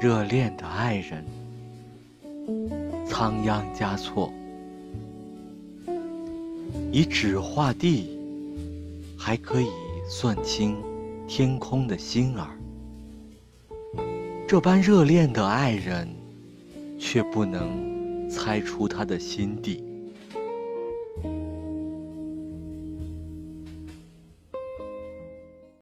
热恋的爱人仓央嘉措以纸画地还可以算清天空的星儿。这般热恋的爱人却不能猜出他的心底